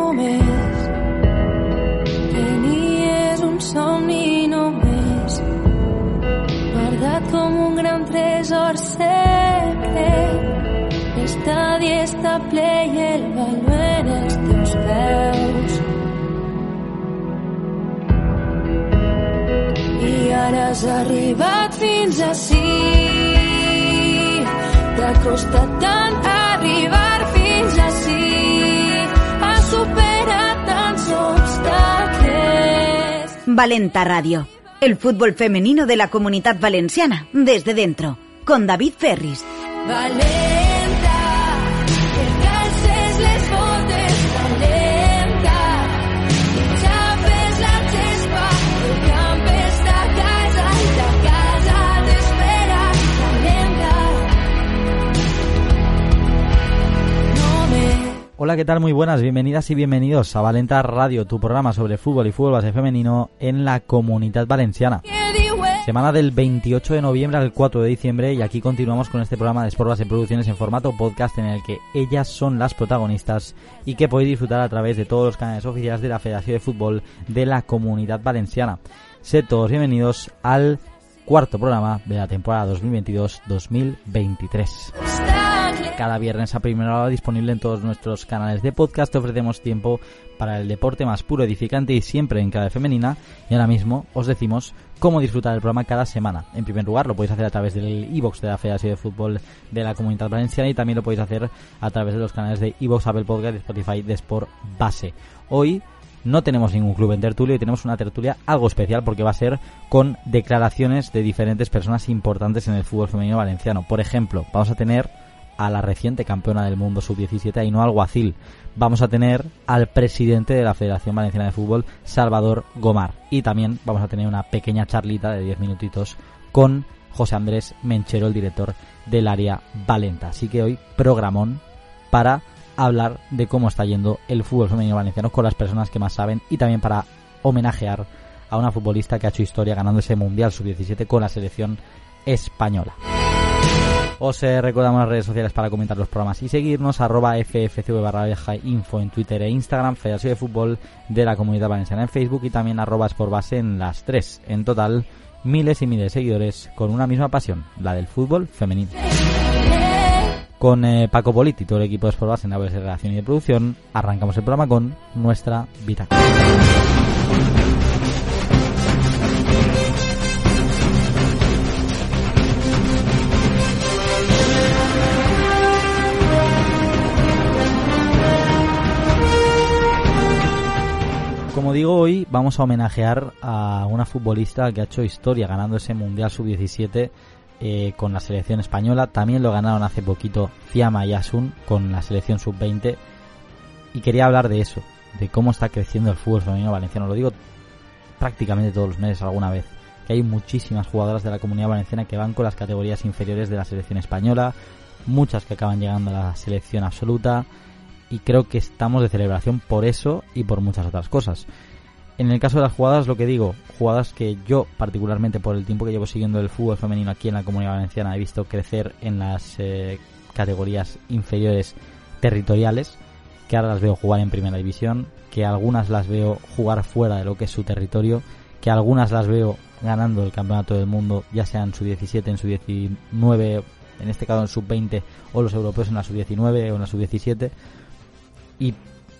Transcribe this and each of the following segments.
només. Que ni és un somni només. Guardat com un gran tresor secret. L'estadi està ple i el baló en els teus peus. I ara has arribat fins ací. T'ha costat tant Valenta Radio, el fútbol femenino de la comunidad valenciana, desde dentro, con David Ferris. Hola, ¿qué tal? Muy buenas, bienvenidas y bienvenidos a Valenta Radio, tu programa sobre fútbol y fútbol base femenino en la comunidad valenciana. Semana del 28 de noviembre al 4 de diciembre y aquí continuamos con este programa de Sport Base Producciones en formato podcast en el que ellas son las protagonistas y que podéis disfrutar a través de todos los canales oficiales de la Federación de Fútbol de la Comunidad Valenciana. Sed todos bienvenidos al cuarto programa de la temporada 2022-2023. Cada viernes a primera hora disponible en todos nuestros canales de podcast. Ofrecemos tiempo para el deporte más puro, edificante y siempre en clave femenina. Y ahora mismo os decimos cómo disfrutar del programa cada semana. En primer lugar, lo podéis hacer a través del iBox de la Federación de Fútbol de la Comunidad Valenciana y también lo podéis hacer a través de los canales de iBox, Apple Podcast y Spotify de Sport Base. Hoy no tenemos ningún club en tertulia y tenemos una tertulia algo especial porque va a ser con declaraciones de diferentes personas importantes en el fútbol femenino valenciano. Por ejemplo, vamos a tener a la reciente campeona del mundo sub-17, Ainhoa Alguacil. Vamos a tener al presidente de la Federación Valenciana de Fútbol, Salvador Gomar. Y también vamos a tener una pequeña charlita de 10 minutitos con José Andrés Menchero, el director del área Valenta. Así que hoy programón para hablar de cómo está yendo el fútbol femenino valenciano con las personas que más saben y también para homenajear a una futbolista que ha hecho historia ganando ese Mundial Sub-17 con la selección española. Os eh, recordamos las redes sociales para comentar los programas y seguirnos, arroba ffcv barra baja info en Twitter e Instagram, Federación de Fútbol de la Comunidad Valenciana en Facebook y también arroba en las tres. En total, miles y miles de seguidores con una misma pasión, la del fútbol femenino. Con eh, Paco Politi, todo el equipo de Sportbase en la de redacción y de producción, arrancamos el programa con nuestra bitácora. Como digo, hoy vamos a homenajear a una futbolista que ha hecho historia ganando ese Mundial Sub-17 eh, con la selección española. También lo ganaron hace poquito Fiamma y Asun con la selección Sub-20. Y quería hablar de eso, de cómo está creciendo el fútbol femenino valenciano. Lo digo prácticamente todos los meses alguna vez. Que hay muchísimas jugadoras de la comunidad valenciana que van con las categorías inferiores de la selección española. Muchas que acaban llegando a la selección absoluta y creo que estamos de celebración por eso y por muchas otras cosas. En el caso de las jugadas, lo que digo, jugadas que yo particularmente por el tiempo que llevo siguiendo el fútbol femenino aquí en la Comunidad Valenciana he visto crecer en las eh, categorías inferiores territoriales, que ahora las veo jugar en primera división, que algunas las veo jugar fuera de lo que es su territorio, que algunas las veo ganando el campeonato del mundo, ya sea en su 17, en su 19, en este caso en sub 20 o los europeos en la sub 19 o en la sub 17 y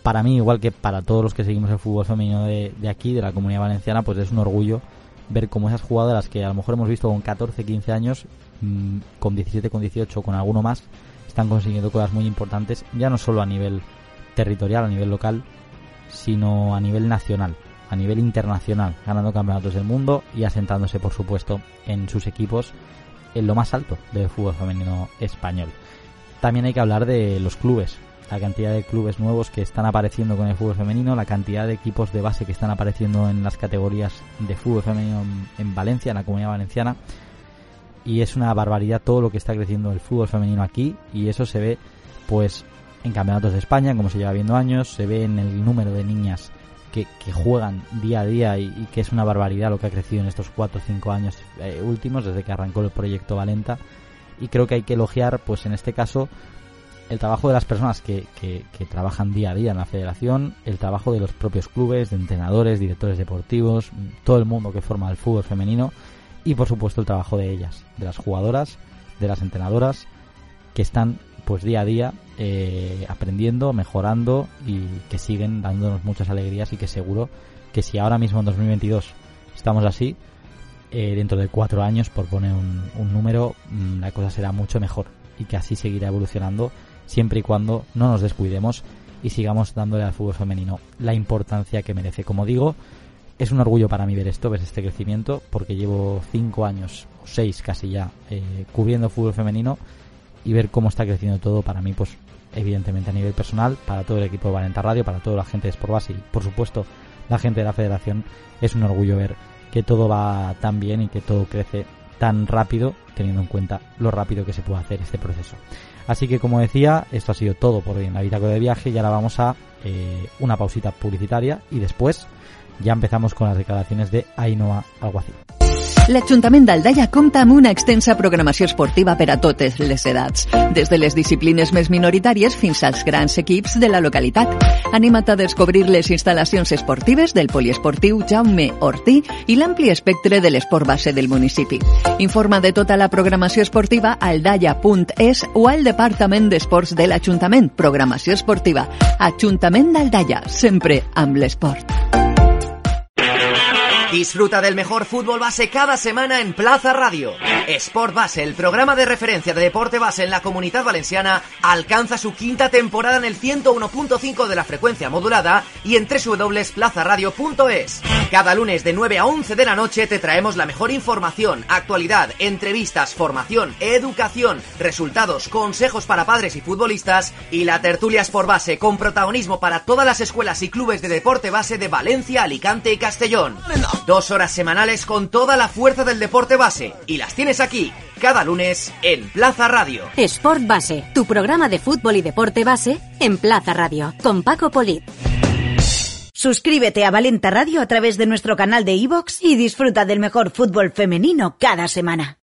para mí, igual que para todos los que seguimos el fútbol femenino de, aquí, de la comunidad valenciana, pues es un orgullo ver cómo esas jugadoras que a lo mejor hemos visto con 14, 15 años, mmm, con 17, con 18, con alguno más, están consiguiendo cosas muy importantes, ya no solo a nivel territorial, a nivel local, sino a nivel nacional, a nivel internacional, ganando campeonatos del mundo y asentándose, por supuesto, en sus equipos en lo más alto del fútbol femenino español. También hay que hablar de los clubes, la cantidad de clubes nuevos que están apareciendo con el fútbol femenino, la cantidad de equipos de base que están apareciendo en las categorías de fútbol femenino en Valencia, en la comunidad valenciana. Y es una barbaridad todo lo que está creciendo el fútbol femenino aquí. Y eso se ve pues en campeonatos de España, como se lleva viendo años, se ve en el número de niñas que, que juegan día a día y, que es una barbaridad lo que ha crecido en estos 4 o 5 años eh, últimos desde que arrancó el proyecto Valenta. Y creo que hay que elogiar pues en este caso el trabajo de las personas que, que, trabajan día a día en la federación, el trabajo de los propios clubes, de entrenadores, directores deportivos, todo el mundo que forma el fútbol femenino y por supuesto el trabajo de ellas, de las jugadoras, de las entrenadoras que están pues día a día eh, aprendiendo, mejorando y que siguen dándonos muchas alegrías y que seguro que si ahora mismo en 2022 estamos así, eh, dentro de cuatro años, por poner un, número, mm, la cosa será mucho mejor y que así seguirá evolucionando siempre y cuando no nos descuidemos y sigamos dándole al fútbol femenino la importancia que merece. Como digo, es un orgullo para mí ver esto, ver este crecimiento, porque llevo cinco años, o seis casi ya, eh, cubriendo fútbol femenino y ver cómo está creciendo todo para mí, pues evidentemente a nivel personal, para todo el equipo de Valenta Radio, para toda la gente de Sport Base y por supuesto la gente de la federación, es un orgullo ver que todo va tan bien y que todo crece tan rápido, teniendo en cuenta lo rápido que se puede hacer este proceso. Así que como decía, esto ha sido todo por hoy en de viaje y ahora vamos a eh, una pausita publicitaria y después ya empezamos con las declaraciones de Ainhoa Alguacil. L'Ajuntament d'Aldaia compta amb una extensa programació esportiva per a totes les edats, des de les disciplines més minoritàries fins als grans equips de la localitat. Anima't a descobrir les instal·lacions esportives del poliesportiu Jaume Ortí i l'ampli espectre de l'esport base del municipi. Informa de tota la programació esportiva a aldaia.es o al Departament d'Esports de l'Ajuntament. Programació esportiva. Ajuntament d'Aldaia, sempre amb l'esport. Disfruta del mejor fútbol base cada semana en Plaza Radio. Sport Base, el programa de referencia de deporte base en la comunidad valenciana, alcanza su quinta temporada en el 101.5 de la frecuencia modulada y en www.plazaradio.es. Cada lunes de 9 a 11 de la noche te traemos la mejor información, actualidad, entrevistas, formación, educación, resultados, consejos para padres y futbolistas y la tertulia Sport Base con protagonismo para todas las escuelas y clubes de deporte base de Valencia, Alicante y Castellón. Dos horas semanales con toda la fuerza del deporte base. Y las tienes aquí, cada lunes, en Plaza Radio. Sport Base, tu programa de fútbol y deporte base en Plaza Radio, con Paco Polit. Suscríbete a Valenta Radio a través de nuestro canal de iVoox y disfruta del mejor fútbol femenino cada semana.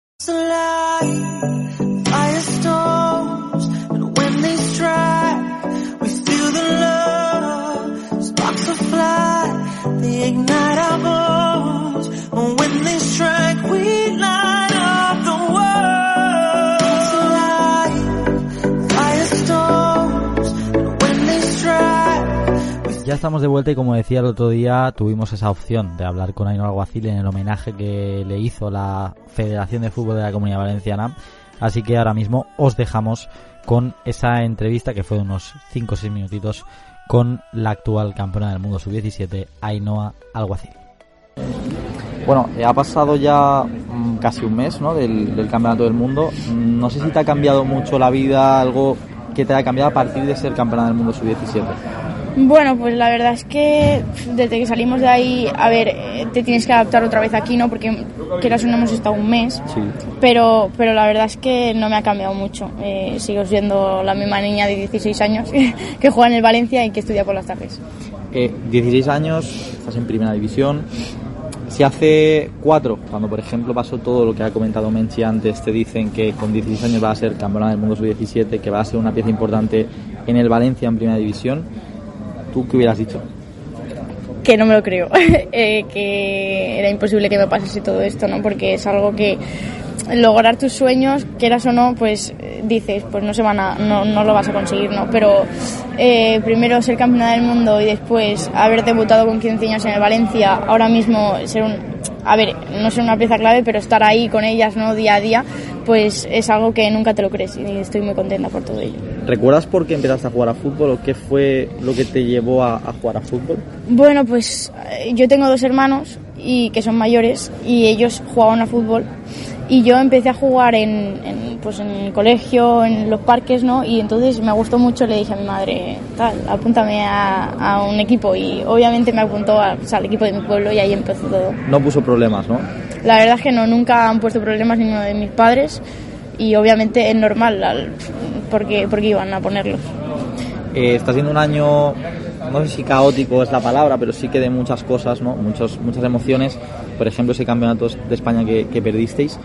Ya estamos de vuelta y como decía el otro día, tuvimos esa opción de hablar con Ainhoa Alguacil en el homenaje que le hizo la Federación de Fútbol de la Comunidad Valenciana. Así que ahora mismo os dejamos con esa entrevista que fue de unos 5 o 6 minutitos con la actual campeona del mundo sub-17, Ainhoa Alguacil. Bueno, ha pasado ya mm, casi un mes ¿no? del, campeonato del mundo. No sé si te ha cambiado mucho la vida, algo que te haya cambiado a partir de ser campeona del mundo sub-17. Bueno, pues la verdad es que desde que salimos de ahí, a ver, eh, te tienes que adaptar otra vez aquí, ¿no? Porque quieras o no hemos estado un mes, sí. pero, pero la verdad es que no me ha cambiado mucho. Eh, sigo siendo la misma niña de 16 años que juega en el Valencia y que estudia por las tardes. Eh, 16 años, estás en primera división. Si hace cuatro, cuando por ejemplo pasó todo lo que ha comentado Menchi antes, te dicen que con 16 años va a ser campeona del mundo sub-17, que va a ser una pieza importante en el Valencia en primera división, ¿Tú qué hubieras dicho? Que no me lo creo, eh, que era imposible que me pasase todo esto, ¿no? Porque es algo que lograr tus sueños, quieras o no, pues dices, pues no se van a, no, no lo vas a conseguir, ¿no? Pero eh, primero ser campeona del mundo y después haber debutado con 15 años en el Valencia, ahora mismo ser un, a ver, no ser una pieza clave, pero estar ahí con ellas, ¿no? Día a día, pues es algo que nunca te lo crees y estoy muy contenta por todo ello. ¿Recuerdas por qué empezaste a jugar a fútbol o qué fue lo que te llevó a, a jugar a fútbol? Bueno, pues eh, yo tengo dos hermanos y que son mayores y ellos jugaban a fútbol y yo empecé a jugar en, pues en el colegio, en los parques, ¿no? Y entonces me gustó mucho, le dije a mi madre, tal, apúntame a, un equipo y obviamente me apuntó al equipo de mi pueblo y ahí empezó todo. No puso problemas, ¿no? La verdad es que no, nunca han puesto problemas ninguno de mis padres y obviamente es normal porque, porque iban a ponerlos. Eh, está siendo un año no sé si caótico es la palabra, pero sí que de muchas cosas, ¿no? Muchos, muchas emociones. Por ejemplo, ese campeonato de España que, perdisteis.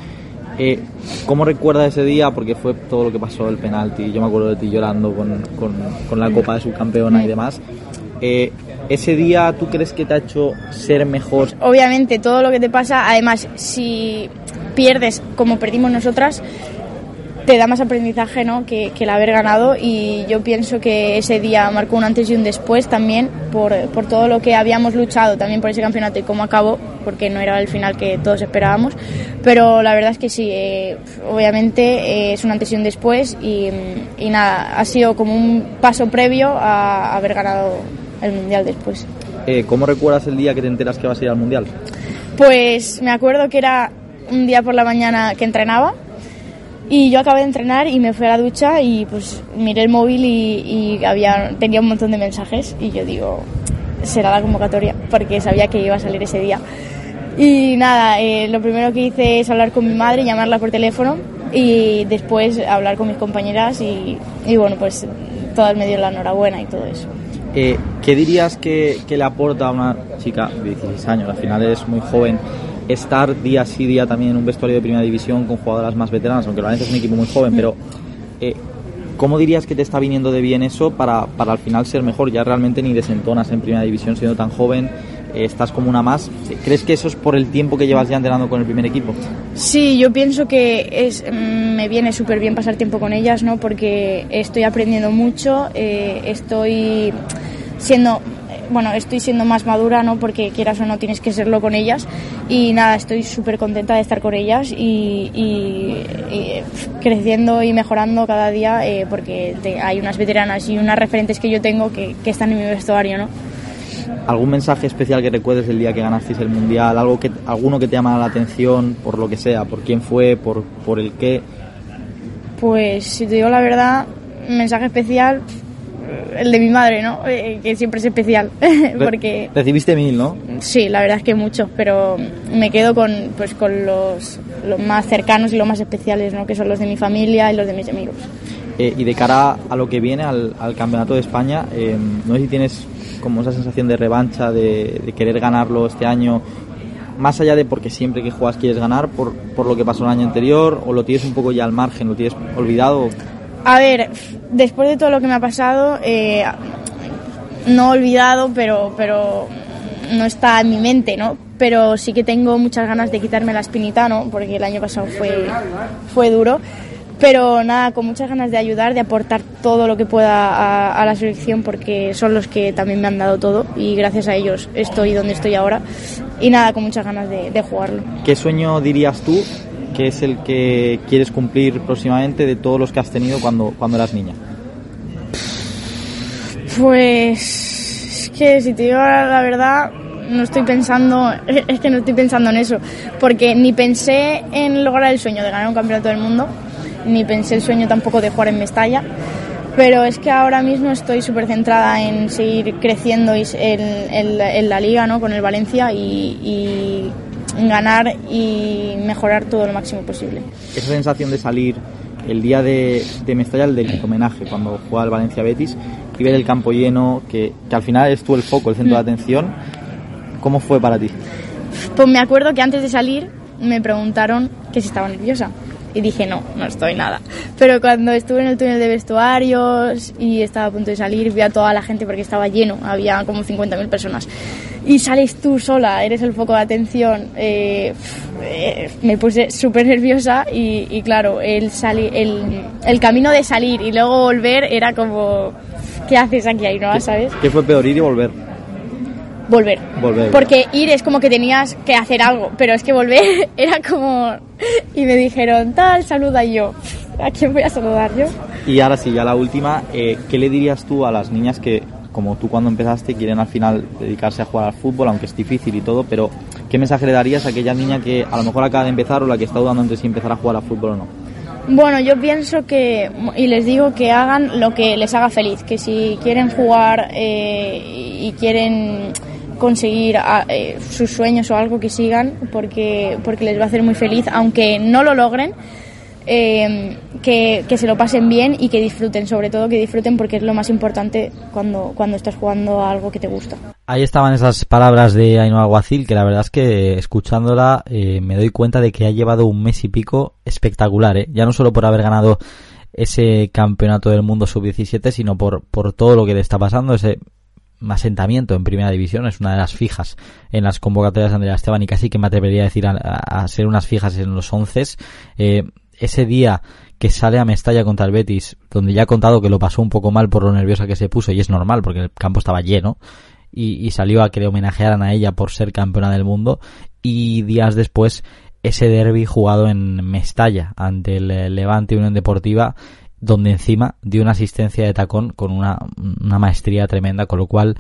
Eh, ¿Cómo recuerdas ese día? Porque fue todo lo que pasó, el penalti. Yo me acuerdo de ti llorando con, con, con la Copa de Subcampeona y demás. Eh, ¿Ese día tú crees que te ha hecho ser mejor? Obviamente, todo lo que te pasa, además, si pierdes como perdimos nosotras, te da más aprendizaje ¿no? que, que el haber ganado y yo pienso que ese día marcó un antes y un después también por, por todo lo que habíamos luchado también por ese campeonato y cómo acabó, porque no era el final que todos esperábamos, pero la verdad es que sí, eh, obviamente eh, es un antes y un después y, y nada, ha sido como un paso previo a haber ganado el Mundial después. Eh, ¿Cómo recuerdas el día que te enteras que vas a ir al Mundial? Pues me acuerdo que era un día por la mañana que entrenaba y yo acabé de entrenar y me fui a la ducha y pues miré el móvil y, y había, tenía un montón de mensajes y yo digo, será la convocatoria porque sabía que iba a salir ese día. Y nada, eh, lo primero que hice es hablar con mi madre, llamarla por teléfono y después hablar con mis compañeras y, y bueno, pues todas me dieron la enhorabuena y todo eso. Eh, ¿Qué dirías que, que, le aporta a una chica de 16 años? Al final es muy joven estar día sí día también en un vestuario de primera división con jugadoras más veteranas, aunque Valencia es un equipo muy joven, pero eh, ¿cómo dirías que te está viniendo de bien eso para, para al final ser mejor? Ya realmente ni desentonas en primera división siendo tan joven, eh, estás como una más. ¿Crees que eso es por el tiempo que llevas ya entrenando con el primer equipo? Sí, yo pienso que es, me viene súper bien pasar tiempo con ellas, ¿no? Porque estoy aprendiendo mucho, eh, estoy siendo bueno, estoy siendo más madura, ¿no? Porque quieras o no tienes que serlo con ellas. Y nada, estoy súper contenta de estar con ellas y, y, y creciendo y mejorando cada día eh, porque te, hay unas veteranas y unas referentes que yo tengo que, que, están en mi vestuario, ¿no? ¿Algún mensaje especial que recuerdes del día que ganasteis el Mundial? ¿Algo que, ¿Alguno que te llama la atención por lo que sea? ¿Por quién fue? ¿Por, por el qué? Pues si te digo la verdad, mensaje especial, el de mi madre, ¿no? Eh, que siempre es especial. porque Recibiste mil, ¿no? Sí, la verdad es que mucho, pero me quedo con, pues, con los, los más cercanos y los más especiales, ¿no? Que son los de mi familia y los de mis amigos. Eh, y de cara a lo que viene, al, al Campeonato de España, eh, no sé si tienes como esa sensación de revancha, de, de, querer ganarlo este año, más allá de porque siempre que juegas quieres ganar, por, por lo que pasó el año anterior, o lo tienes un poco ya al margen, lo tienes olvidado. A ver, después de todo lo que me ha pasado, eh, no olvidado, pero, pero no está en mi mente, ¿no? Pero sí que tengo muchas ganas de quitarme la espinita, ¿no? Porque el año pasado fue, fue duro. Pero nada, con muchas ganas de ayudar, de aportar todo lo que pueda a, a, la selección, porque son los que también me han dado todo y gracias a ellos estoy donde estoy ahora. Y nada, con muchas ganas de, de jugarlo. ¿Qué sueño dirías tú que es el que quieres cumplir próximamente de todos los que has tenido cuando, cuando eras niña? Pues es que si te digo la verdad, no estoy pensando, es que no estoy pensando en eso, porque ni pensé en lograr el sueño de ganar un campeonato del mundo, ni pensé el sueño tampoco de jugar en Mestalla, pero es que ahora mismo estoy súper centrada en seguir creciendo en, la liga ¿no? con el Valencia y ganar y mejorar todo lo máximo posible. Esa sensación de salir el día de, de Mestalla, el del homenaje, cuando juega el Valencia Betis, y ver el campo lleno, que, que al final es tú el foco, el centro mm. de atención, ¿cómo fue para ti? Pues me acuerdo que antes de salir me preguntaron que si estaba nerviosa. Y dije, no, no estoy nada. Pero cuando estuve en el túnel de vestuarios y estaba a punto de salir, vi a toda la gente porque estaba lleno, había como 50.000 personas. Y sales tú sola, eres el foco de atención. Eh, eh, me puse súper nerviosa y, y, claro, el, sali el, el camino de salir y luego volver era como, ¿qué haces aquí ahí, no? ¿Sabes? ¿Qué fue peor, ir y volver? volver. volver. Porque ir es como que tenías que hacer algo, pero es que volver era como... Y me dijeron, tal, saluda y yo. ¿A quién voy a saludar yo? Y ahora sí, ya la última, eh, ¿qué le dirías tú a las niñas que, como tú cuando empezaste, quieren al final dedicarse a jugar al fútbol, aunque es difícil y todo, pero ¿qué mensaje le darías a aquella niña que a lo mejor acaba de empezar o la que está dudando entre si empezar a jugar al fútbol o no? Bueno, yo pienso que, y les digo que hagan lo que les haga feliz, que si quieren jugar eh, y quieren conseguir eh, sus sueños o algo que sigan porque, porque les va a hacer muy feliz, aunque no lo logren, eh, que, que, se lo pasen bien y que disfruten, sobre todo que disfruten porque es lo más importante cuando, cuando estás jugando a algo que te gusta. Ahí estaban esas palabras de Ainhoa Alguacil, que la verdad es que escuchándola eh, me doy cuenta de que ha llevado un mes y pico espectacular, ¿eh? ya no solo por haber ganado ese campeonato del mundo sub-17, sino por, por todo lo que le está pasando, ese asentamiento en primera división, es una de las fijas en las convocatorias de Andrea Esteban y casi que me atrevería a decir a, ser unas fijas en los once. Eh, ese día que sale a Mestalla contra el Betis, donde ya ha contado que lo pasó un poco mal por lo nerviosa que se puso, y es normal porque el campo estaba lleno, y, salió a que le homenajearan a ella por ser campeona del mundo, y días después ese derby jugado en Mestalla ante el eh, Levante Unión Deportiva, donde encima dio una asistencia de tacón con una, una maestría tremenda, con lo cual,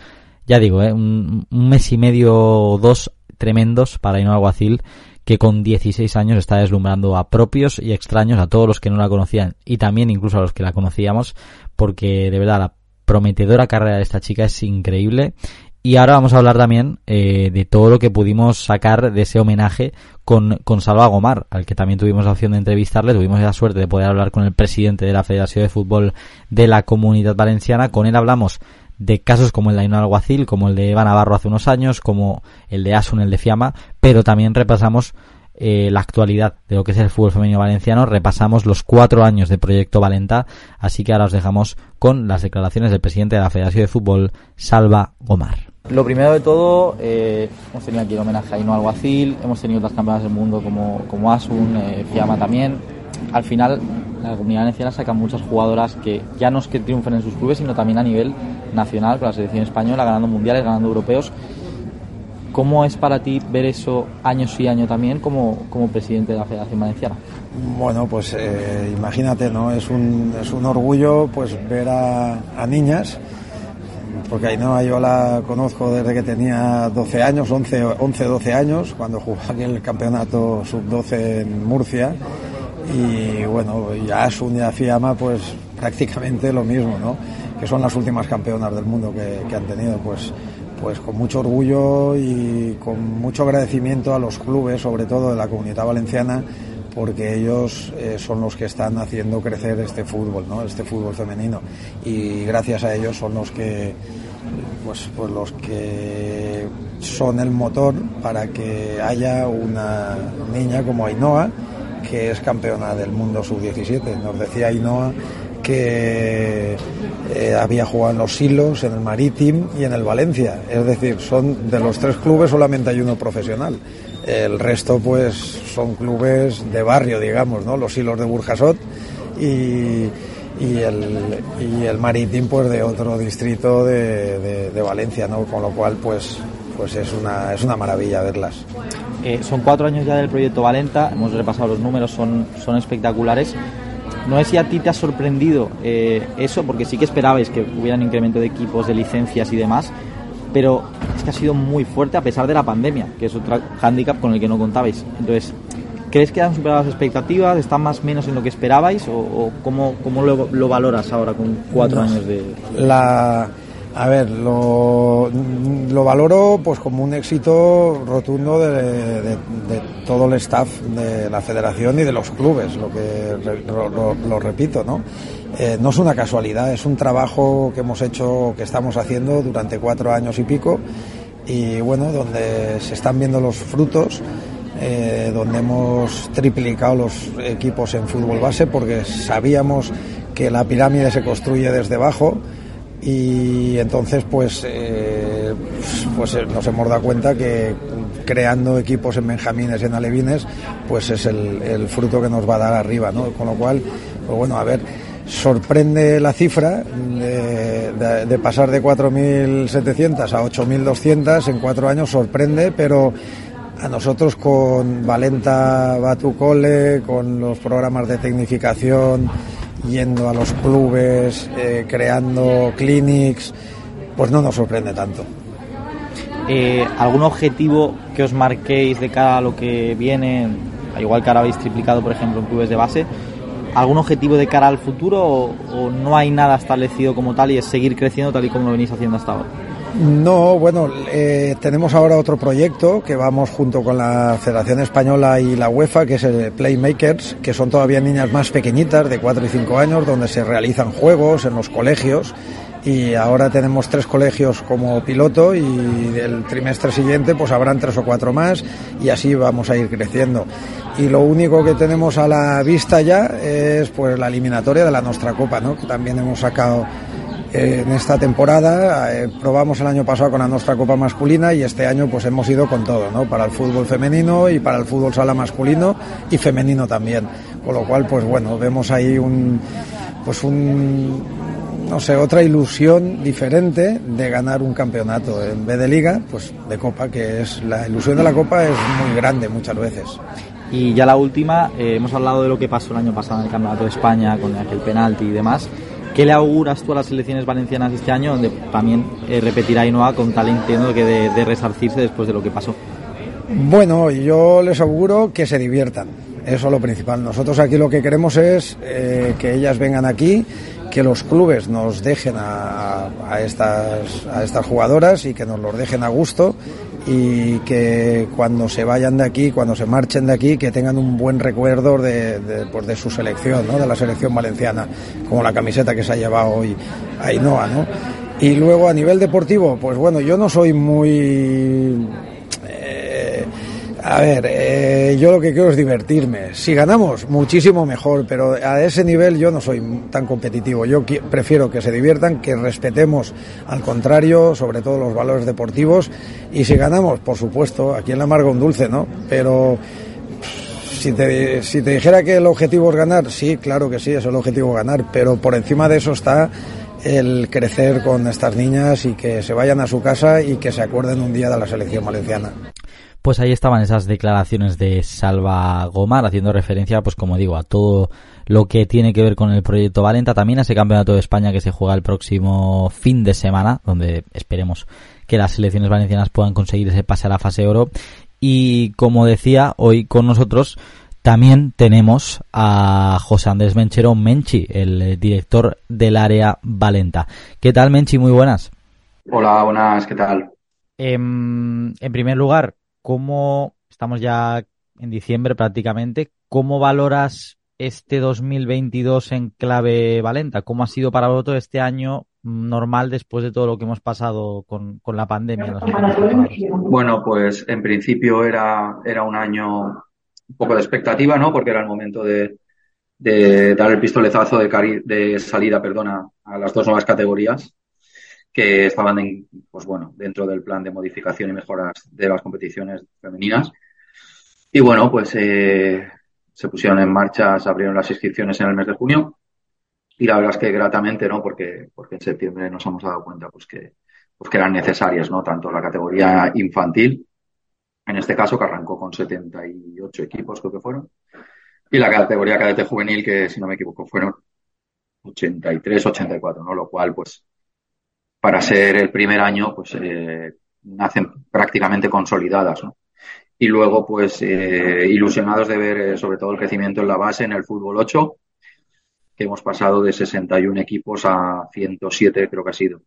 ya digo, eh, un, mes y medio o dos tremendos para Ino Alguacil, que con 16 años está deslumbrando a propios y extraños, a todos los que no la conocían y también incluso a los que la conocíamos, porque de verdad la prometedora carrera de esta chica es increíble. Y ahora vamos a hablar también eh, de todo lo que pudimos sacar de ese homenaje con, con Salva Gomar, al que también tuvimos la opción de entrevistarle. Tuvimos la suerte de poder hablar con el presidente de la Federación de Fútbol de la Comunidad Valenciana. Con él hablamos de casos como el de Ainhoa Alguacil, como el de Eva Navarro hace unos años, como el de Asun, el de Fiamma, pero también repasamos eh, la actualidad de lo que es el fútbol femenino valenciano, repasamos los cuatro años de Proyecto Valenta, así que ahora os dejamos con las declaraciones del presidente de la Federación de Fútbol, Salva Gomar. Lo primero de todo, eh, hemos tenido aquí el homenaje a Ainhoa Alguacil, hemos tenido otras campeonas del mundo como, como Asun, eh, Fiamma también. Al final, la comunidad valenciana saca muchas jugadoras que ya no es que triunfen en sus clubes, sino también a nivel nacional con la selección española, ganando mundiales, ganando europeos. ¿Cómo es para ti ver eso año sí año también como, como presidente de la Federación Valenciana? Bueno, pues eh, imagínate, ¿no? Es un, es un orgullo pues ver a niñas, porque no yo la conozco desde que tenía 12 años, 11, 11 12 años, cuando jugaba en el campeonato sub-12 en Murcia y bueno, ya Asun y Fiamma pues prácticamente lo mismo, ¿no? Que son las últimas campeonas del mundo que, han tenido, pues pues con mucho orgullo y con mucho agradecimiento a los clubes, sobre todo de la comunidad valenciana, porque ellos eh, son los que están haciendo crecer este fútbol, ¿no? este fútbol femenino. Y gracias a ellos son los que, pues, pues los que son el motor para que haya una niña como Ainhoa que es campeona del mundo sub-17. Nos decía Ainhoa que eh, había jugado en los Silos, en el Marítim y en el Valencia. Es decir, son de los tres clubes solamente hay uno profesional. El resto pues son clubes de barrio, digamos, ¿no? Los Silos de Burjasot y, el, y el pues de otro distrito de, Valencia, ¿no? Con lo cual pues pues es una, es una maravilla verlas. Eh, son cuatro años ya del proyecto Valenta, hemos repasado los números, son, son espectaculares. No sé si a ti te ha sorprendido eh, eso, porque sí que esperabais que hubiera un incremento de equipos, de licencias y demás, pero que ha sido muy fuerte a pesar de la pandemia, que es otro hándicap con el que no contabais. Entonces, ¿crees que han superado las expectativas? ¿Están más o menos en lo que esperabais? ¿O, cómo, cómo lo, lo, valoras ahora con cuatro años de...? La a ver, lo, lo, valoro pues como un éxito rotundo de, todo el staff de la federación y de los clubes, lo que lo, repito, ¿no? Eh, no es una casualidad, es un trabajo que hemos hecho, que estamos haciendo durante cuatro años y pico y bueno, donde se están viendo los frutos, eh, donde hemos triplicado los equipos en fútbol base porque sabíamos que la pirámide se construye desde abajo y entonces pues eh, pues eh, nos hemos dado cuenta que creando equipos en Benjamines y en Alevines pues es el, fruto que nos va a dar arriba ¿no? con lo cual pues bueno a ver sorprende la cifra de, de pasar de 4.700 a 8.200 en cuatro años sorprende pero a nosotros con Valenta Batucole con los programas de tecnificación yendo a los clubes, eh, creando clinics, pues no nos sorprende tanto. Eh, ¿Algún objetivo que os marquéis de cara a lo que viene, igual que ahora habéis triplicado, por ejemplo, en clubes de base? ¿Algún objetivo de cara al futuro o, no hay nada establecido como tal y es seguir creciendo tal y como lo venís haciendo hasta ahora? No, bueno, eh, tenemos ahora otro proyecto que vamos junto con la Federación Española y la UEFA, que es el Playmakers, que son todavía niñas más pequeñitas, de 4 y 5 años, donde se realizan juegos en los colegios. Y ahora tenemos tres colegios como piloto y el trimestre siguiente pues habrán tres o cuatro más y así vamos a ir creciendo. Y lo único que tenemos a la vista ya es pues la eliminatoria de la Nostra Copa, ¿no? que también hemos sacado en esta temporada. Eh, probamos el año pasado con la nuestra Copa masculina y este año pues hemos ido con todo, ¿no? Para el fútbol femenino y para el fútbol sala masculino y femenino también. Con lo cual, pues bueno, vemos ahí un, pues un, no sé, otra ilusión diferente de ganar un campeonato en vez de liga, pues de copa, que es la ilusión de la copa es muy grande muchas veces. Y ya la última, eh, hemos hablado de lo que pasó el año pasado en el Campeonato de España con aquel penalti y demás. ¿Qué le auguras tú a las selecciones valencianas este año, donde también eh, repetirá Inoa con tal intento que de, resarcirse después de lo que pasó? Bueno, yo les auguro que se diviertan. Eso es lo principal. Nosotros aquí lo que queremos es eh, que ellas vengan aquí, que los clubes nos dejen a, estas, a estas jugadoras y que nos los dejen a gusto y que cuando se vayan de aquí, cuando se marchen de aquí, que tengan un buen recuerdo de, de, pues de su selección, ¿no? de la selección valenciana, como la camiseta que se ha llevado hoy Ainhoa. ¿no? Y luego a nivel deportivo, pues bueno, yo no soy muy a ver, eh, yo lo que quiero es divertirme. Si ganamos, muchísimo mejor, pero a ese nivel yo no soy tan competitivo. Yo prefiero que se diviertan, que respetemos al contrario, sobre todo los valores deportivos. Y si ganamos, por supuesto, aquí en la amarga un dulce, ¿no? Pero si te, si te dijera que el objetivo es ganar, sí, claro que sí, es el objetivo ganar, pero por encima de eso está el crecer con estas niñas y que se vayan a su casa y que se acuerden un día de la selección valenciana. Pues ahí estaban esas declaraciones de Salva Gomar haciendo referencia, pues como digo, a todo lo que tiene que ver con el proyecto Valenta, también a ese campeonato de España que se juega el próximo fin de semana, donde esperemos que las selecciones valencianas puedan conseguir ese pase a la fase oro. Y como decía, hoy con nosotros también tenemos a José Andrés Menchero Menchi, el director del área Valenta. ¿Qué tal, Menchi? Muy buenas. Hola, buenas, ¿qué tal? en primer lugar, ¿cómo estamos ya en diciembre prácticamente? ¿Cómo valoras este 2022 en clave Valenta? ¿Cómo ha sido para vosotros este año normal después de todo lo que hemos pasado con, la pandemia? Bueno, pues en principio era, era un año un poco de expectativa, ¿no? Porque era el momento de, de dar el pistoletazo de, de salida, perdona, a las dos nuevas categorías que estaban en, pues bueno, dentro del plan de modificación y mejoras de las competiciones femeninas. Y bueno, pues eh, se pusieron en marcha, se abrieron las inscripciones en el mes de junio. Y la verdad es que gratamente, ¿no? Porque, porque en septiembre nos hemos dado cuenta pues que, pues que eran necesarias, ¿no? Tanto la categoría infantil, en este caso que arrancó con 78 equipos, creo que fueron, y la categoría cadete juvenil, que si no me equivoco fueron 83, 84, ¿no? Lo cual, pues, para ser el primer año, pues eh, nacen prácticamente consolidadas, ¿no? Y luego, pues, eh, ilusionados de ver eh, sobre todo el crecimiento en la base en el fútbol 8, que hemos pasado de 61 equipos a 107, creo que ha sido.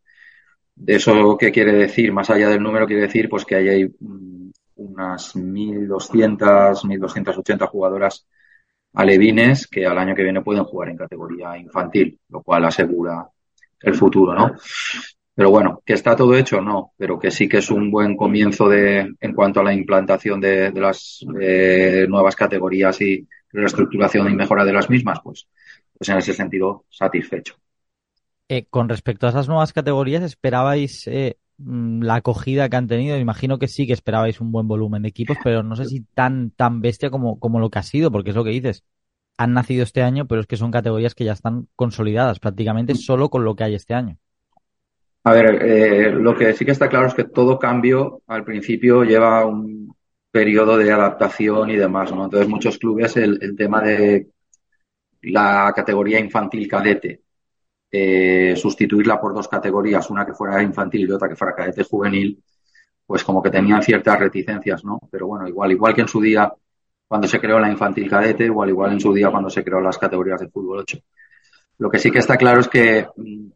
¿De eso qué quiere decir? Más allá del número, quiere decir pues que hay mm, unas 1.200, 1.280 jugadoras alevines que al año que viene pueden jugar en categoría infantil, lo cual asegura el futuro, ¿no? Pero bueno, que está todo hecho, no, pero que sí que es un buen comienzo de, en cuanto a la implantación de, las eh, nuevas categorías y reestructuración y mejora de las mismas, pues, pues en ese sentido satisfecho. Eh, con respecto a esas nuevas categorías, ¿esperabais eh, mm, la acogida que han tenido? Imagino que sí que esperabais un buen volumen de equipos, pero no sé si tan, tan bestia como, como lo que ha sido, porque es lo que dices. Han nacido este año, pero es que son categorías que ya están consolidadas prácticamente solo con lo que hay este año. A ver, eh, lo que sí que está claro es que todo cambio al principio lleva un periodo de adaptación y demás, ¿no? Entonces, muchos clubes, el, tema de la categoría infantil cadete, eh, sustituirla por dos categorías, una que fuera infantil y otra que fuera cadete juvenil, pues como que tenían ciertas reticencias, ¿no? Pero bueno, igual, igual que en su día cuando se creó la infantil cadete, igual, igual en su día cuando se creó las categorías de fútbol 8. Lo que sí que está claro es que mm,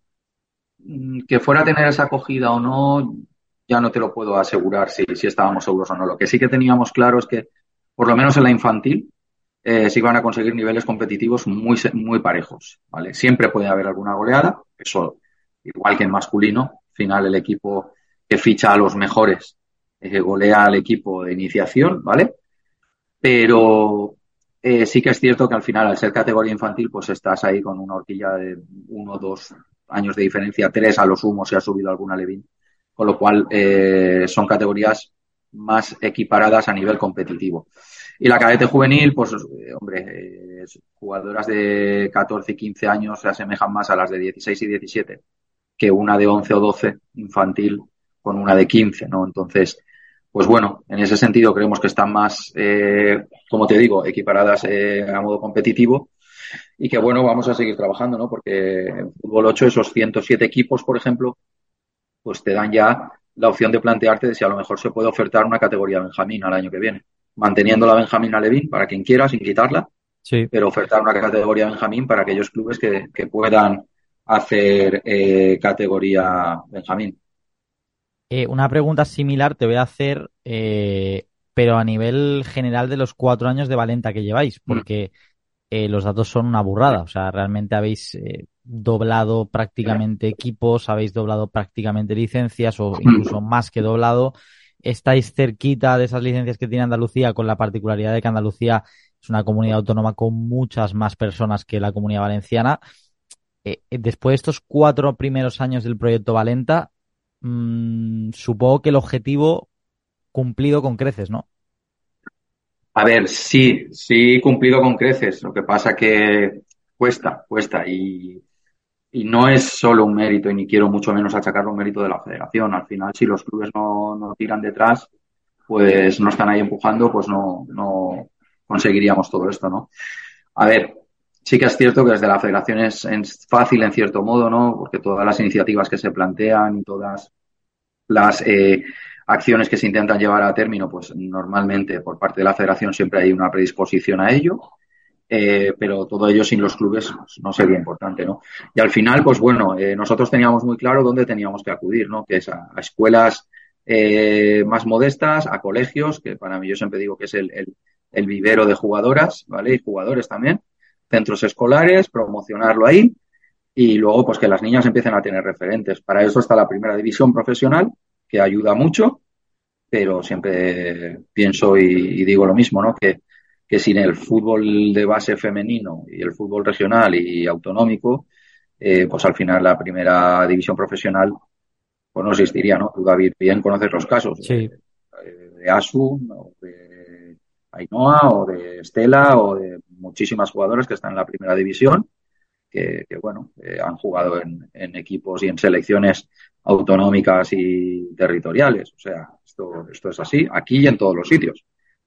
que fuera a tener esa acogida o no, ya no te lo puedo asegurar si, si estábamos seguros o no. Lo que sí que teníamos claro es que, por lo menos en la infantil, eh, se iban a conseguir niveles competitivos muy, muy parejos. ¿vale? Siempre puede haber alguna goleada, eso igual que en masculino, al final el equipo que ficha a los mejores eh, golea al equipo de iniciación, ¿vale? Pero eh, sí que es cierto que al final, al ser categoría infantil, pues estás ahí con una horquilla de uno dos años de diferencia, tres a lo sumo si ha subido alguna Levin, con lo cual eh, son categorías más equiparadas a nivel competitivo. Y la cadete juvenil, pues, eh, hombre, jugadoras de 14 y 15 años se asemejan más a las de 16 y 17 que una de 11 o 12 infantil con una de 15, ¿no? Entonces, pues bueno, en ese sentido creemos que están más, eh, como te digo, equiparadas eh, a modo competitivo y que bueno, vamos a seguir trabajando, ¿no? Porque en fútbol 8 esos 107 equipos, por ejemplo, pues te dan ya la opción de plantearte de si a lo mejor se puede ofertar una categoría Benjamín al año que viene manteniendo la Benjamín Alevín para quien quiera, sin quitarla, sí. pero ofertar una categoría Benjamín para aquellos clubes que, puedan hacer eh, categoría Benjamín. Eh, una pregunta similar te voy a hacer, eh, pero a nivel general de los cuatro años de Valenta que lleváis, mm. Porque los datos son una burrada. O sea, realmente habéis doblado prácticamente equipos, habéis doblado prácticamente licencias o mm. incluso más que doblado estáis cerquita de esas licencias que tiene Andalucía, con la particularidad de que Andalucía es una comunidad autónoma con muchas más personas que la comunidad valenciana. Eh, eh, después de estos cuatro primeros años del proyecto Valenta, mmm, supongo que el objetivo cumplido con creces, ¿no? A ver, sí, sí cumplido con creces. Lo que pasa que cuesta, cuesta. Y y no es solo un mérito, y ni quiero mucho menos achacarlo un mérito de la federación. Al final, si los clubes no, no tiran detrás, pues no están ahí empujando, pues no, no conseguiríamos todo esto, ¿no? A ver, sí que es cierto que desde la federación es, fácil en cierto modo, ¿no? Porque todas las iniciativas que se plantean y todas las eh, acciones que se intentan llevar a término, pues normalmente por parte de la federación siempre hay una predisposición a ello. Eh, pero todo ello sin los clubes no sería importante, ¿no? Y al final, pues bueno, eh, nosotros teníamos muy claro dónde teníamos que acudir, ¿no? Que es a, escuelas eh, más modestas, a colegios, que para mí yo siempre digo que es el, el, el, vivero de jugadoras, ¿vale? Y jugadores también, centros escolares, promocionarlo ahí y luego pues que las niñas empiecen a tener referentes. Para eso está la primera división profesional, que ayuda mucho, pero siempre pienso y, y digo lo mismo, ¿no? Que que sin el fútbol de base femenino y el fútbol regional y autonómico, eh, pues al final la primera división profesional pues no existiría, ¿no? Tú, David, bien conoces los casos de, Asun, o de Ainhoa, o de Estela, o de muchísimas jugadoras que están en la primera división, que, bueno, eh, han jugado en, en, equipos y en selecciones autonómicas y territoriales. O sea, esto, esto es así, aquí y en todos los sitios.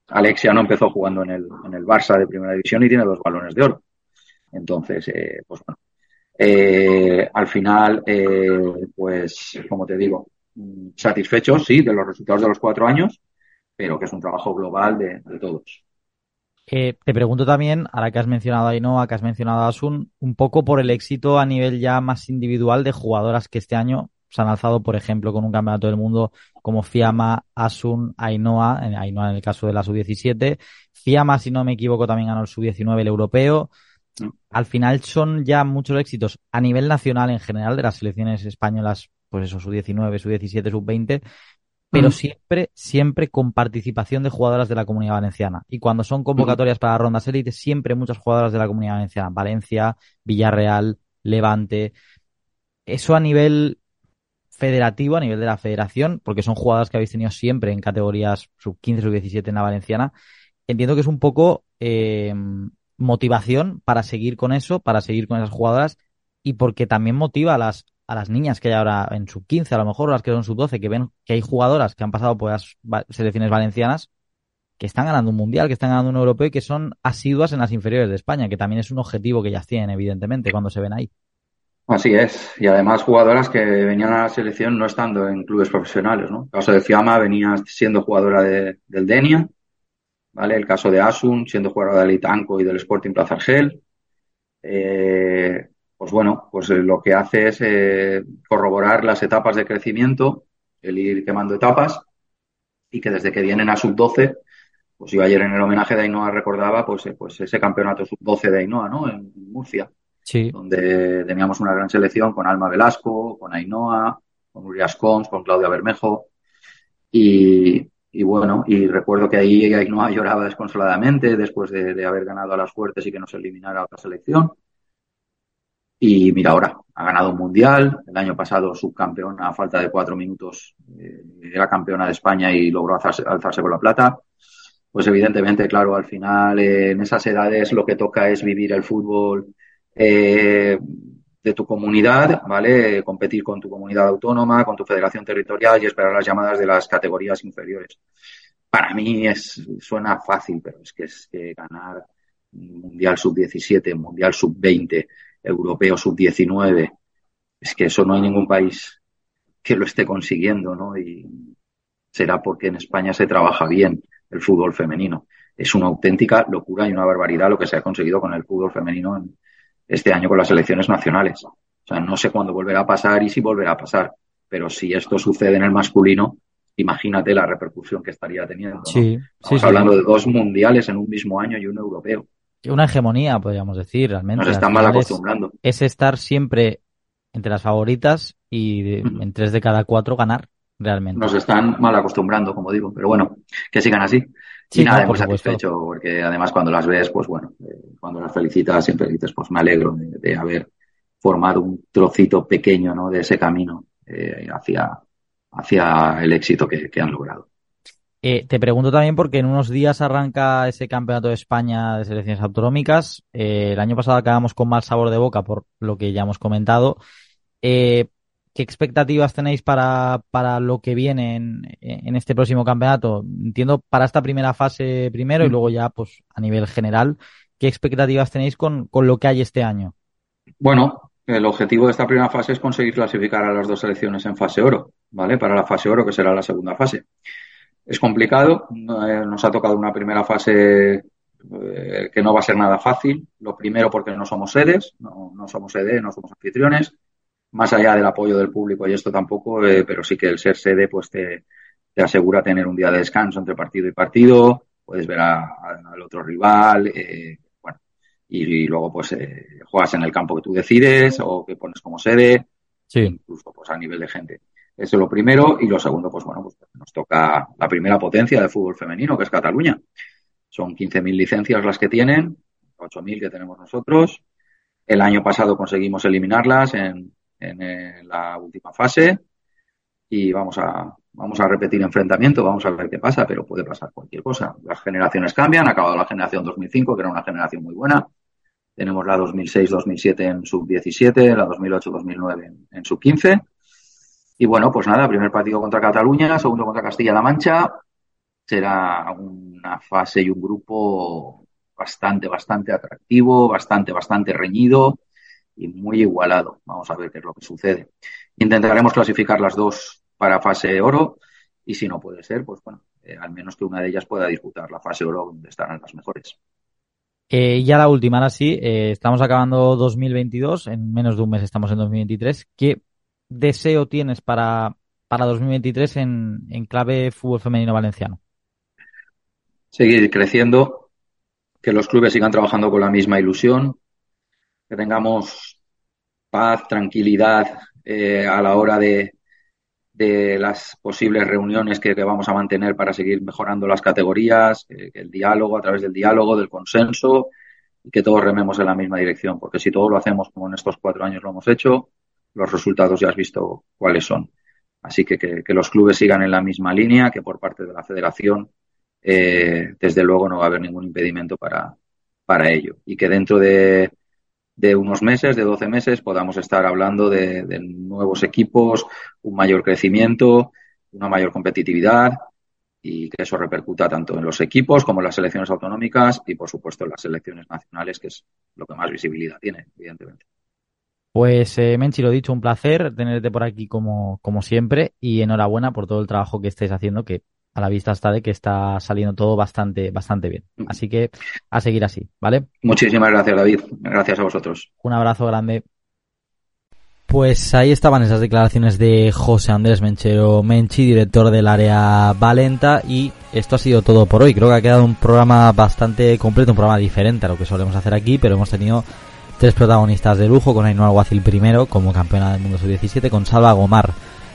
Alexia no empezó jugando en el, en el Barça de primera división y tiene dos balones de oro. Entonces, eh, pues bueno, eh, al final, eh, pues como te digo, satisfechos, sí, de los resultados de los cuatro años, pero que es un trabajo global de, todos. te pregunto también, ahora que has mencionado a Ainhoa, que has mencionado a Asun, un poco por el éxito a nivel ya más individual de jugadoras que este año se han alzado, por ejemplo, con un campeonato del mundo como Fiamma, Asun, Ainhoa, Ainhoa en el caso de la sub-17. Fiamma, si no me equivoco, también ganó el sub-19, el europeo. Mm. Al final son ya muchos éxitos a nivel nacional en general de las selecciones españolas, pues eso, sub-19, sub-17, sub-20, pero mm. siempre, siempre con participación de jugadoras de la comunidad valenciana. Y cuando son convocatorias para rondas élite, siempre muchas jugadoras de la comunidad valenciana. Valencia, Villarreal, Levante. Eso a nivel federativo, a nivel de la federación, porque son jugadas que habéis tenido siempre en categorías sub 15, sub 17 en la valenciana. Entiendo que es un poco eh, motivación para seguir con eso, para seguir con esas jugadoras y porque también motiva a las, a las niñas que hay ahora en sub 15, a lo mejor las que son sub 12, que ven que hay jugadoras que han pasado por las selecciones valencianas que están ganando un mundial, que están ganando un europeo y que son asiduas en las inferiores de España, que también es un objetivo que ellas tienen, evidentemente, cuando se ven ahí. Así es, y además jugadoras que venían a la selección no estando en clubes profesionales, ¿no? El caso de Fiamma venía siendo jugadora de, del Denia, ¿vale? El caso de Asun siendo jugadora del Itanco y del Sporting Plaza Argel. Eh, pues bueno, pues eh, lo que hace es eh, corroborar las etapas de crecimiento, el ir quemando etapas y que desde que vienen a sub-12, pues yo ayer en el homenaje de Ainhoa recordaba pues, eh, pues ese campeonato sub-12 de Ainhoa, ¿no? En, Murcia, donde teníamos una gran selección con Alma Velasco, con Ainhoa, con Urias Cons, con Claudia Bermejo y, bueno, y recuerdo que ahí Ainhoa lloraba desconsoladamente después de, haber ganado a las fuertes y que nos eliminara otra selección. Y mira ahora, ha ganado un mundial, el año pasado subcampeona a falta de cuatro minutos, eh, era campeona de España y logró alzarse, alzarse, con la plata. Pues evidentemente, claro, al final en esas edades lo que toca es vivir el fútbol eh, de tu comunidad, ¿vale? Competir con tu comunidad autónoma, con tu federación territorial y esperar las llamadas de las categorías inferiores. Para mí es, suena fácil, pero es que es que ganar Mundial Sub-17, Mundial Sub-20, europeo sub-19. Es que eso no hay ningún país que lo esté consiguiendo, ¿no? Y será porque en España se trabaja bien el fútbol femenino. Es una auténtica locura y una barbaridad lo que se ha conseguido con el fútbol femenino en este año con las elecciones nacionales. O sea, no sé cuándo volverá a pasar y si volverá a pasar, pero si esto sucede en el masculino, imagínate la repercusión que estaría teniendo. ¿no? Sí, Estamos sí, hablando sí. de dos mundiales en un mismo año y un europeo. Una hegemonía, podríamos decir, realmente. Nos están Al mal es- acostumbrando. Es, estar siempre entre las favoritas y de- en tres de cada cuatro ganar, realmente. Nos están mal acostumbrando, como digo, pero bueno, que sigan así. Sí, y nada, no, por muy supuesto. satisfecho, porque además cuando las ves, pues bueno, eh, cuando las felicitas, siempre dices, pues me alegro de, de haber formado un trocito pequeño, ¿no? De ese camino eh, hacia, hacia el éxito que, que han logrado. Eh, te pregunto también porque en unos días arranca ese campeonato de España de selecciones autonómicas. Eh, el año pasado acabamos con mal sabor de boca por lo que ya hemos comentado. Eh, ¿qué expectativas tenéis para, para lo que viene en, en este próximo campeonato? Entiendo para esta primera fase primero y Mm. luego ya pues a nivel general. ¿Qué expectativas tenéis con, con lo que hay este año? Bueno, el objetivo de esta primera fase es conseguir clasificar a las dos selecciones en fase oro, ¿vale? Para la fase oro, que será la segunda fase. Es complicado, eh, nos ha tocado una primera fase eh, que no va a ser nada fácil. Lo primero porque no somos sedes, no, no somos sede, no somos anfitriones. Más allá del apoyo del público y esto tampoco, eh, pero sí que el ser sede pues te, te asegura tener un día de descanso entre partido y partido, puedes ver a- a- al otro rival, eh, bueno, y, y luego pues eh, juegas en el campo que tú decides o que pones como sede, Sí, incluso pues a nivel de gente. Eso es lo primero. Y lo segundo, pues bueno, pues nos toca la primera potencia del fútbol femenino, que es Cataluña. Son 15.000 licencias las que tienen, 8.000 que tenemos nosotros. El año pasado conseguimos eliminarlas en, en, eh, la última fase y vamos a, vamos a repetir enfrentamiento, vamos a ver qué pasa, pero puede pasar cualquier cosa. Las generaciones cambian, ha acabado la generación 2005, que era una generación muy buena. Tenemos la 2006-2007 en sub-17, la 2008-2009 en, en sub-15. Y bueno, pues nada, primer partido contra Cataluña, segundo contra Castilla-La Mancha. Será una fase y un grupo bastante, bastante atractivo, bastante, bastante reñido y muy igualado. Vamos a ver qué es lo que sucede. Intentaremos clasificar las dos para fase oro y si no puede ser, pues bueno, eh, al menos que una de ellas pueda disputar la fase oro donde estarán las mejores. Eh, ya la última, ahora sí, eh, estamos acabando 2022, en menos de un mes estamos en 2023. ¿Qué deseo tienes para, para 2023 en, en clave fútbol femenino valenciano? Seguir creciendo, que los clubes sigan trabajando con la misma ilusión, que tengamos paz, tranquilidad eh, a la hora de, de las posibles reuniones que, que, vamos a mantener para seguir mejorando las categorías, que, que el diálogo, a través del diálogo, del consenso, y que todos rememos en la misma dirección, porque si todo lo hacemos como en estos cuatro años lo hemos hecho, los resultados ya has visto cuáles son. Así que, que, que los clubes sigan en la misma línea, que por parte de la federación, eh, desde luego no va a haber ningún impedimento para, para ello. Y que dentro de, de unos meses, de 12 meses, podamos estar hablando de, nuevos equipos, un mayor crecimiento, una mayor competitividad y que eso repercuta tanto en los equipos como en las selecciones autonómicas y, por supuesto, en las selecciones nacionales, que es lo que más visibilidad tiene, evidentemente. Pues, eh, Menchi, lo dicho, un placer tenerte por aquí como, como siempre y enhorabuena por todo el trabajo que estáis haciendo, que a la vista está de que está saliendo todo bastante, bastante bien. Así que a seguir así, ¿vale? Muchísimas gracias, David. Gracias a vosotros. Un abrazo grande. Pues ahí estaban esas declaraciones de José Andrés Menchero Menchi, director del área Valenta, y esto ha sido todo por hoy. Creo que ha quedado un programa bastante completo, un programa diferente a lo que solemos hacer aquí, pero hemos tenido tres protagonistas de lujo, con Ainhoa Alguacil primero, como campeona del mundo sub-17, con Salva Gomar,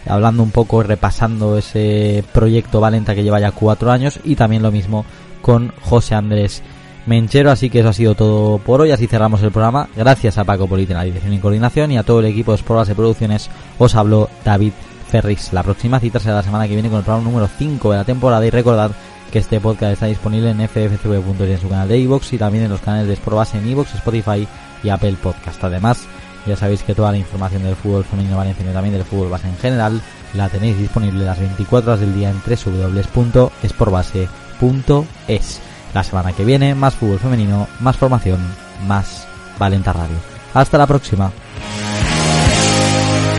hablando un poco, repasando ese proyecto Valenta que lleva ya cuatro años, y también lo mismo con José Andrés Menchero, así que eso ha sido todo por hoy, así cerramos el programa. Gracias a Paco Politi en la dirección y coordinación y a todo el equipo de Sports de Producciones, os habló David Ferris. La próxima cita será la semana que viene con el programa número 5 de la temporada y recordad que este podcast está disponible en ffcv.es en su canal de iVoox y también en los canales de Sportbase en iVoox, Spotify y Apple Podcast. Además, ya sabéis que toda la información del fútbol femenino valenciano y también del fútbol base en general la tenéis disponible las 24 horas del día en www.sportbase.es. La semana que viene, más fútbol femenino, más formación, más Valenta Radio. Hasta la próxima.